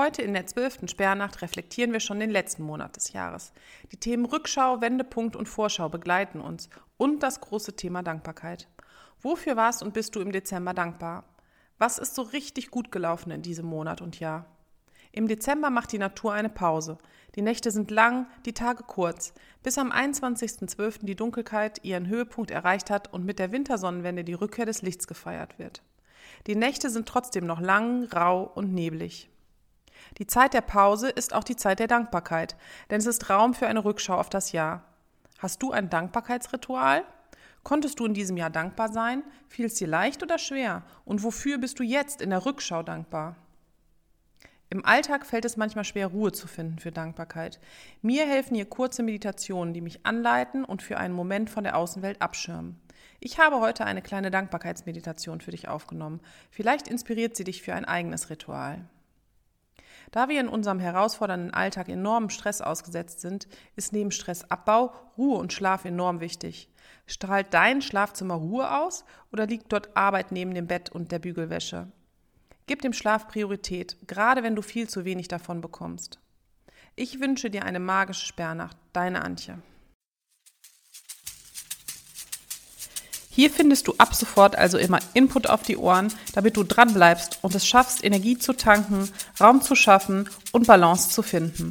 Heute in der zwölften Sperrnacht reflektieren wir schon den letzten Monat des Jahres. Die Themen Rückschau, Wendepunkt und Vorschau begleiten uns und das große Thema Dankbarkeit. Wofür warst und bist du im Dezember dankbar? Was ist so richtig gut gelaufen in diesem Monat und Jahr? Im Dezember macht die Natur eine Pause. Die Nächte sind lang, die Tage kurz, bis am 21.12. die Dunkelheit ihren Höhepunkt erreicht hat und mit der Wintersonnenwende die Rückkehr des Lichts gefeiert wird. Die Nächte sind trotzdem noch lang, rau und neblig. Die Zeit der Pause ist auch die Zeit der Dankbarkeit, denn es ist Raum für eine Rückschau auf das Jahr. Hast du ein Dankbarkeitsritual? Konntest du in diesem Jahr dankbar sein? Fiel es dir leicht oder schwer? Und wofür bist du jetzt in der Rückschau dankbar? Im Alltag fällt es manchmal schwer, Ruhe zu finden für Dankbarkeit. Mir helfen hier kurze Meditationen, die mich anleiten und für einen Moment von der Außenwelt abschirmen. Ich habe heute eine kleine Dankbarkeitsmeditation für dich aufgenommen. Vielleicht inspiriert sie dich für ein eigenes Ritual. Da wir in unserem herausfordernden Alltag enormen Stress ausgesetzt sind, ist neben Stressabbau Ruhe und Schlaf enorm wichtig. Strahlt dein Schlafzimmer Ruhe aus oder liegt dort Arbeit neben dem Bett und der Bügelwäsche? Gib dem Schlaf Priorität, gerade wenn du viel zu wenig davon bekommst. Ich wünsche dir eine magische Sperrnacht, deine Antje. Hier findest du ab sofort also immer Input auf die Ohren, damit du dran bleibst und es schaffst, Energie zu tanken, Raum zu schaffen und Balance zu finden.